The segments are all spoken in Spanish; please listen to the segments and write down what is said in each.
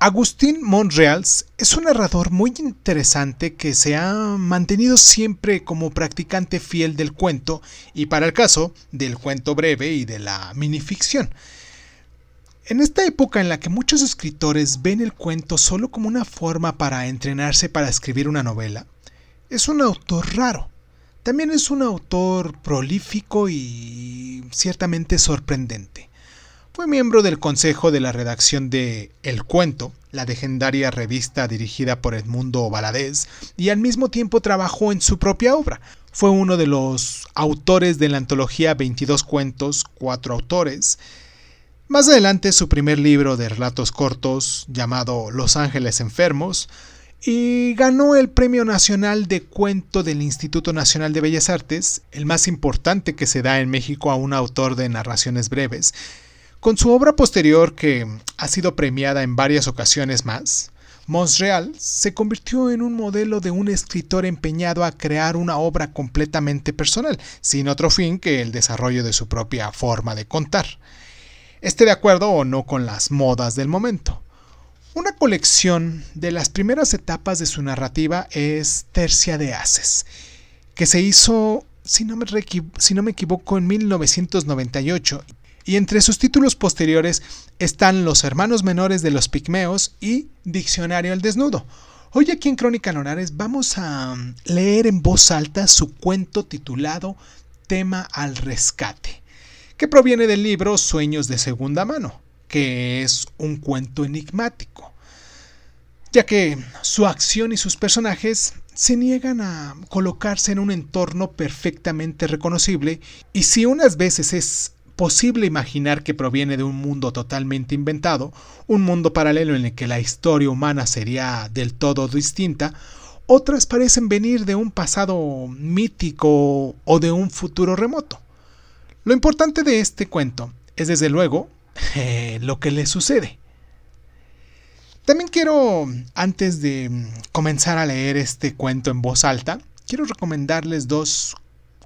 Agustín Monreals es un narrador muy interesante que se ha mantenido siempre como practicante fiel del cuento y para el caso del cuento breve y de la minificción. En esta época en la que muchos escritores ven el cuento solo como una forma para entrenarse para escribir una novela, es un autor raro. También es un autor prolífico y ciertamente sorprendente. Fue miembro del consejo de la redacción de El Cuento, la legendaria revista dirigida por Edmundo Valadez, y al mismo tiempo trabajó en su propia obra. Fue uno de los autores de la antología 22 cuentos, cuatro autores. Más adelante su primer libro de relatos cortos, llamado Los Ángeles Enfermos, y ganó el Premio Nacional de Cuento del Instituto Nacional de Bellas Artes, el más importante que se da en México a un autor de narraciones breves. Con su obra posterior, que ha sido premiada en varias ocasiones más, Monsreal se convirtió en un modelo de un escritor empeñado a crear una obra completamente personal, sin otro fin que el desarrollo de su propia forma de contar. Esté de acuerdo o no con las modas del momento. Una colección de las primeras etapas de su narrativa es Tercia de Haces, que se hizo, si no me, si no me equivoco, en 1998 y entre sus títulos posteriores están Los hermanos menores de los pigmeos y Diccionario al desnudo. Hoy aquí en Crónica Lonares vamos a leer en voz alta su cuento titulado Tema al rescate, que proviene del libro Sueños de segunda mano, que es un cuento enigmático, ya que su acción y sus personajes se niegan a colocarse en un entorno perfectamente reconocible y si unas veces es posible imaginar que proviene de un mundo totalmente inventado, un mundo paralelo en el que la historia humana sería del todo distinta, otras parecen venir de un pasado mítico o de un futuro remoto. Lo importante de este cuento es desde luego eh, lo que le sucede. También quiero, antes de comenzar a leer este cuento en voz alta, quiero recomendarles dos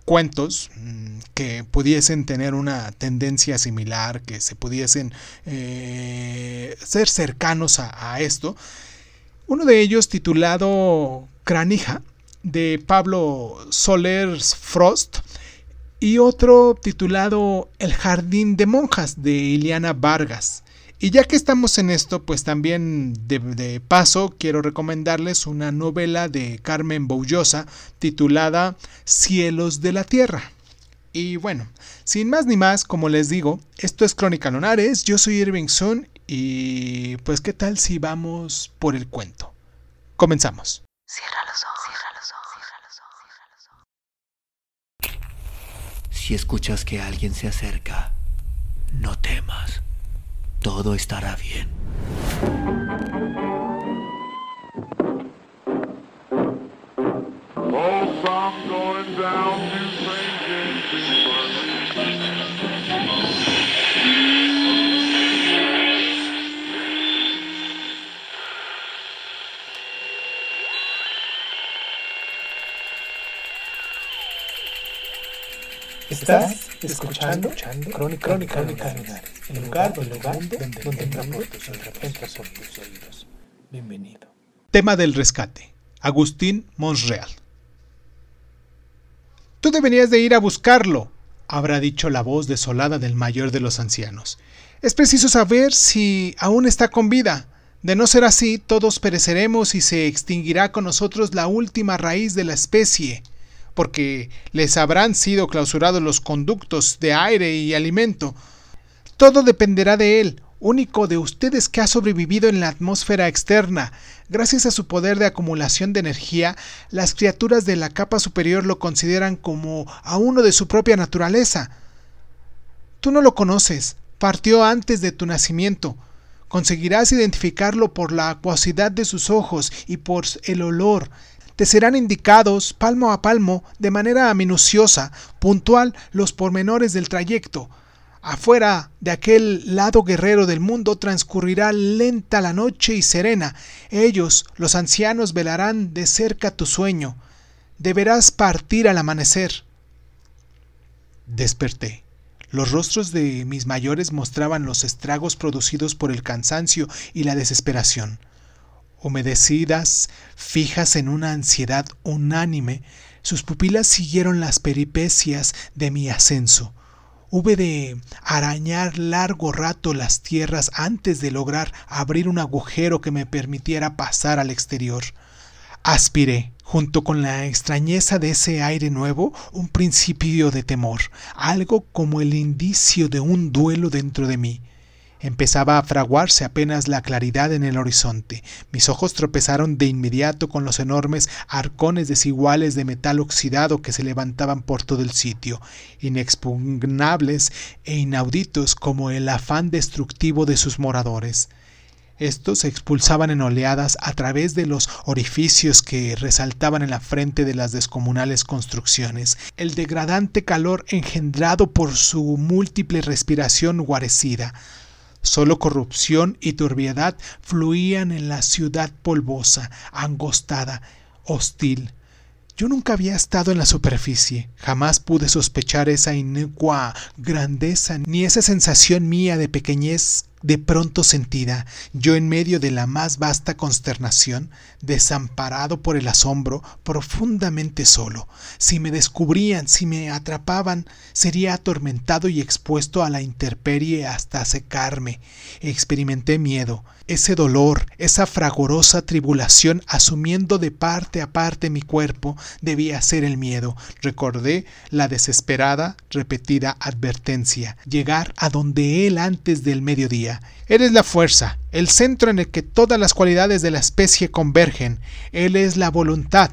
cuentos mm, que pudiesen tener una tendencia similar, que se pudiesen eh, ser cercanos a, esto. Uno de ellos titulado Cranija, de Pablo Soler Frost, y otro titulado El Jardín de Monjas, de Iliana Vargas. Y ya que estamos en esto, pues también de, paso quiero recomendarles una novela de Carmen Boullosa titulada Cielos de la Tierra. Y bueno, sin más ni más, como les digo, esto es Crónica Lunares, yo soy Irving Sun y pues qué tal si vamos por el cuento. Comenzamos. Cierra los ojos, cierra los ojos, cierra los ojos. Si escuchas que alguien se acerca, no temas todo estará bien. Estás escuchando, escuchando Crónica, Crónica, Crónica, el lugar, el lugar donde, donde, donde entra, por tus, entra por tus oídos. Bienvenido. Tema del rescate. Agustín Monsreal. Tú deberías de ir a buscarlo, habrá dicho la voz desolada del mayor de los ancianos. Es preciso saber si aún está con vida. De no ser así, todos pereceremos y se extinguirá con nosotros la última raíz de la especie porque les habrán sido clausurados los conductos de aire y alimento. Todo dependerá de él, único de ustedes que ha sobrevivido en la atmósfera externa. Gracias a su poder de acumulación de energía, las criaturas de la capa superior lo consideran como a uno de su propia naturaleza. Tú no lo conoces, partió antes de tu nacimiento. Conseguirás identificarlo por la acuosidad de sus ojos y por el olor te serán indicados palmo a palmo, de manera minuciosa, puntual, los pormenores del trayecto. Afuera de aquel lado guerrero del mundo transcurrirá lenta la noche y serena. Ellos, los ancianos, velarán de cerca tu sueño. Deberás partir al amanecer. Desperté. Los rostros de mis mayores mostraban los estragos producidos por el cansancio y la desesperación. Humedecidas, fijas en una ansiedad unánime, sus pupilas siguieron las peripecias de mi ascenso. Hube de arañar largo rato las tierras antes de lograr abrir un agujero que me permitiera pasar al exterior. Aspiré, junto con la extrañeza de ese aire nuevo, un principio de temor, algo como el indicio de un duelo dentro de mí. Empezaba a fraguarse apenas la claridad en el horizonte. Mis ojos tropezaron de inmediato con los enormes arcones desiguales de metal oxidado que se levantaban por todo el sitio, inexpugnables e inauditos como el afán destructivo de sus moradores. Estos se expulsaban en oleadas a través de los orificios que resaltaban en la frente de las descomunales construcciones. El degradante calor engendrado por su múltiple respiración guarecida Solo corrupción y turbiedad fluían en la ciudad polvosa, angostada, hostil. Yo nunca había estado en la superficie, jamás pude sospechar esa inecua grandeza ni esa sensación mía de pequeñez de pronto sentida, yo en medio de la más vasta consternación, desamparado por el asombro, profundamente solo. Si me descubrían, si me atrapaban, sería atormentado y expuesto a la intemperie hasta secarme. Experimenté miedo, ese dolor, esa fragorosa tribulación asumiendo de parte a parte mi cuerpo, debía ser el miedo. Recordé la desesperada, repetida advertencia, llegar a donde él antes del mediodía. Él la fuerza, el centro en el que todas las cualidades de la especie convergen. Él es la voluntad.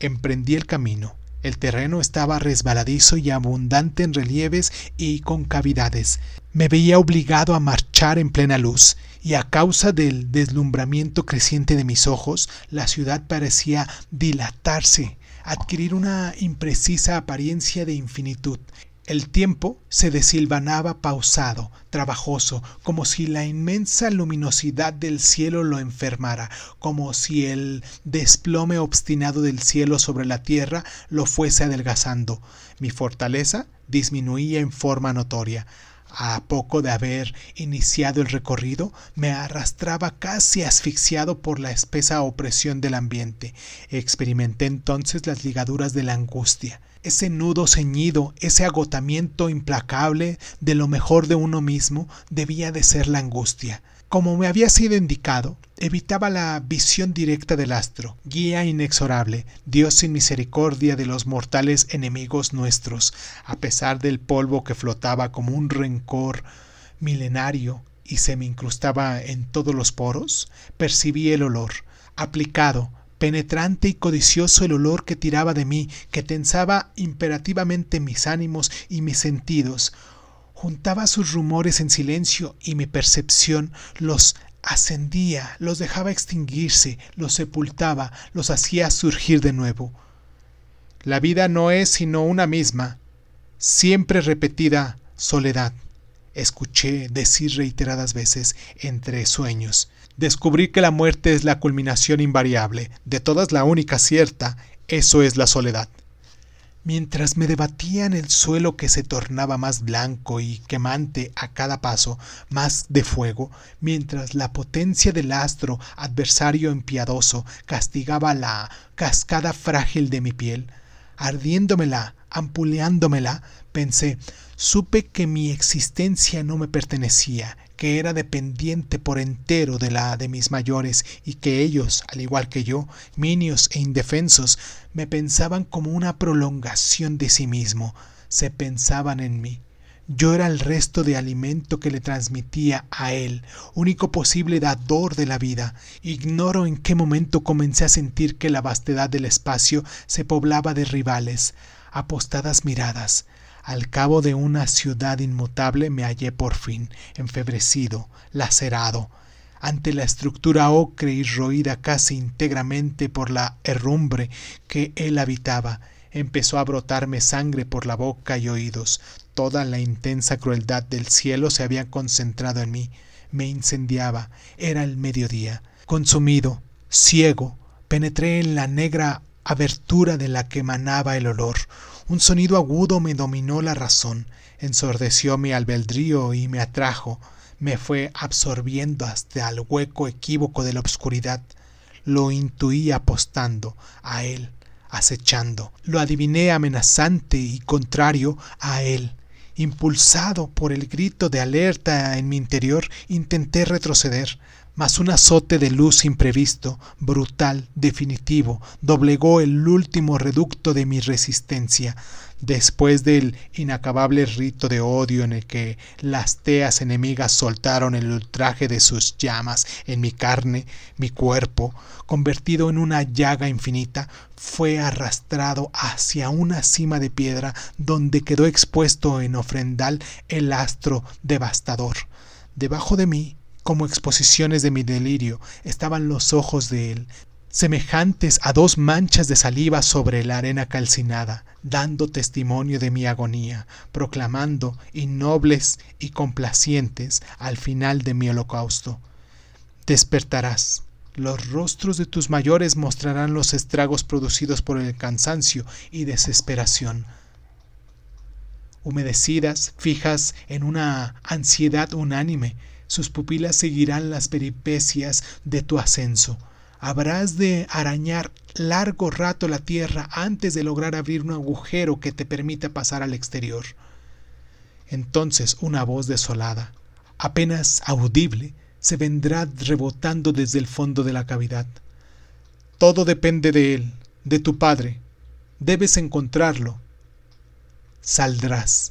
Emprendí el camino. El terreno estaba resbaladizo y abundante en relieves y concavidades. Me veía obligado a marchar en plena luz, y a causa del deslumbramiento creciente de mis ojos, la ciudad parecía dilatarse, adquirir una imprecisa apariencia de infinitud. El tiempo se desilvanaba pausado, trabajoso, como si la inmensa luminosidad del cielo lo enfermara, como si el desplome obstinado del cielo sobre la tierra lo fuese adelgazando. Mi fortaleza disminuía en forma notoria. A poco de haber iniciado el recorrido, me arrastraba casi asfixiado por la espesa opresión del ambiente. Experimenté entonces las ligaduras de la angustia ese nudo ceñido, ese agotamiento implacable de lo mejor de uno mismo, debía de ser la angustia. Como me había sido indicado, evitaba la visión directa del astro, guía inexorable, Dios sin misericordia de los mortales enemigos nuestros, a pesar del polvo que flotaba como un rencor milenario y se me incrustaba en todos los poros, percibí el olor, aplicado, penetrante y codicioso el olor que tiraba de mí, que tensaba imperativamente mis ánimos y mis sentidos. Juntaba sus rumores en silencio y mi percepción los ascendía, los dejaba extinguirse, los sepultaba, los hacía surgir de nuevo. La vida no es sino una misma, siempre repetida soledad escuché decir reiteradas veces entre sueños. Descubrí que la muerte es la culminación invariable, de todas la única cierta, eso es la soledad. Mientras me debatía en el suelo que se tornaba más blanco y quemante a cada paso, más de fuego, mientras la potencia del astro, adversario impiedoso, castigaba la cascada frágil de mi piel, ardiéndomela, ampuleándomela, pensé, supe que mi existencia no me pertenecía, que era dependiente por entero de la de mis mayores y que ellos, al igual que yo, minios e indefensos, me pensaban como una prolongación de sí mismo, se pensaban en mí. Yo era el resto de alimento que le transmitía a él, único posible dador de la vida. Ignoro en qué momento comencé a sentir que la vastedad del espacio se poblaba de rivales, apostadas miradas, al cabo de una ciudad inmutable me hallé por fin, enfebrecido, lacerado, ante la estructura ocre y roída casi íntegramente por la herrumbre que él habitaba. Empezó a brotarme sangre por la boca y oídos. Toda la intensa crueldad del cielo se había concentrado en mí. Me incendiaba. Era el mediodía. Consumido, ciego, penetré en la negra abertura de la que emanaba el olor, Un sonido agudo me dominó la razón, ensordeció mi albedrío y me atrajo, me fue absorbiendo hasta el hueco equívoco de la obscuridad. Lo intuí apostando a él, acechando. Lo adiviné amenazante y contrario a él. Impulsado por el grito de alerta en mi interior, intenté retroceder, mas un azote de luz imprevisto, brutal, definitivo, doblegó el último reducto de mi resistencia. Después del inacabable rito de odio en el que las teas enemigas soltaron el ultraje de sus llamas en mi carne, mi cuerpo, convertido en una llaga infinita, fue arrastrado hacia una cima de piedra donde quedó expuesto en ofrendal el astro devastador. Debajo de mí, como exposiciones de mi delirio, estaban los ojos de él, semejantes a dos manchas de saliva sobre la arena calcinada, dando testimonio de mi agonía, proclamando innobles y complacientes al final de mi holocausto. Despertarás. Los rostros de tus mayores mostrarán los estragos producidos por el cansancio y desesperación. Humedecidas, fijas en una ansiedad unánime, sus pupilas seguirán las peripecias de tu ascenso habrás de arañar largo rato la tierra antes de lograr abrir un agujero que te permita pasar al exterior. Entonces una voz desolada, apenas audible, se vendrá rebotando desde el fondo de la cavidad. Todo depende de él, de tu padre. Debes encontrarlo. Saldrás.